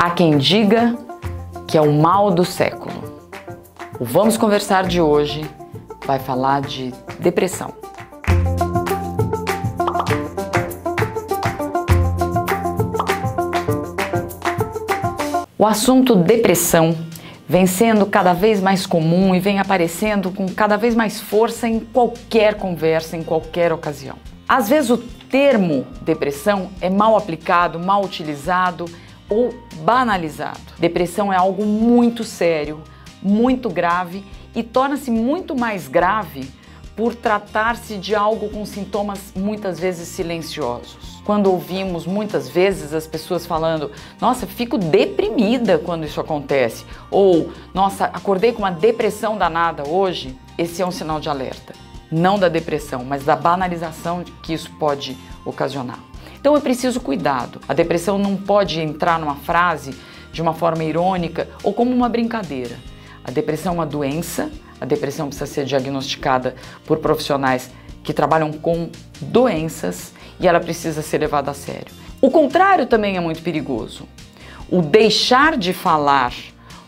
Há quem diga que é o mal do século. O Vamos Conversar de hoje vai falar de depressão. O assunto depressão vem sendo cada vez mais comum e vem aparecendo com cada vez mais força em qualquer conversa, em qualquer ocasião. Às vezes o termo depressão é mal aplicado, mal utilizado ou banalizado. Depressão é algo muito sério, muito grave e torna-se muito mais grave por tratar-se de algo com sintomas muitas vezes silenciosos. Quando ouvimos muitas vezes as pessoas falando, nossa, fico deprimida quando isso acontece, ou nossa, acordei com uma depressão danada hoje, esse é um sinal de alerta. Não da depressão, mas da banalização que isso pode ocasionar. Então é preciso cuidado. A depressão não pode entrar numa frase de uma forma irônica ou como uma brincadeira. A depressão é uma doença, a depressão precisa ser diagnosticada por profissionais que trabalham com doenças e ela precisa ser levada a sério. O contrário também é muito perigoso. O deixar de falar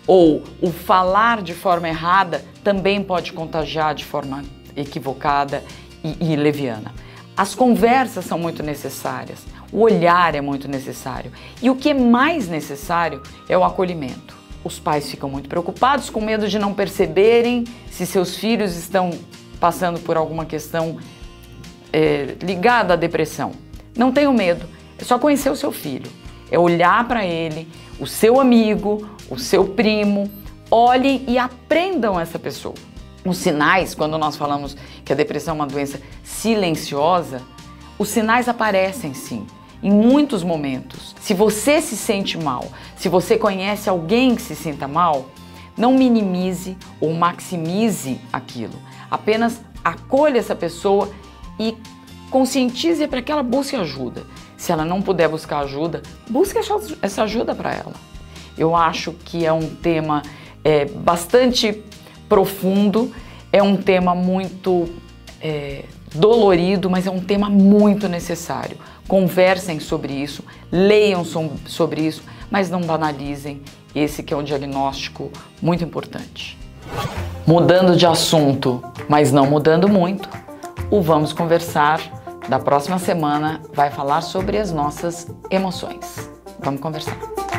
ou o falar de forma errada também pode contagiar de forma equivocada e, e leviana. As conversas são muito necessárias, o olhar é muito necessário e o que é mais necessário é o acolhimento. Os pais ficam muito preocupados, com medo de não perceberem se seus filhos estão passando por alguma questão é, ligada à depressão. Não tenham medo, é só conhecer o seu filho, é olhar para ele, o seu amigo, o seu primo, olhem e aprendam essa pessoa. Os sinais, quando nós falamos que a depressão é uma doença silenciosa, os sinais aparecem sim, em muitos momentos. Se você se sente mal, se você conhece alguém que se sinta mal, não minimize ou maximize aquilo. Apenas acolha essa pessoa e conscientize para que ela busque ajuda. Se ela não puder buscar ajuda, busque essa ajuda para ela. Eu acho que é um tema é, bastante profundo, é um tema muito é, dolorido, mas é um tema muito necessário. Conversem sobre isso, leiam sobre isso, mas não banalizem esse que é um diagnóstico muito importante. Mudando de assunto, mas não mudando muito, o Vamos Conversar da próxima semana vai falar sobre as nossas emoções. Vamos conversar.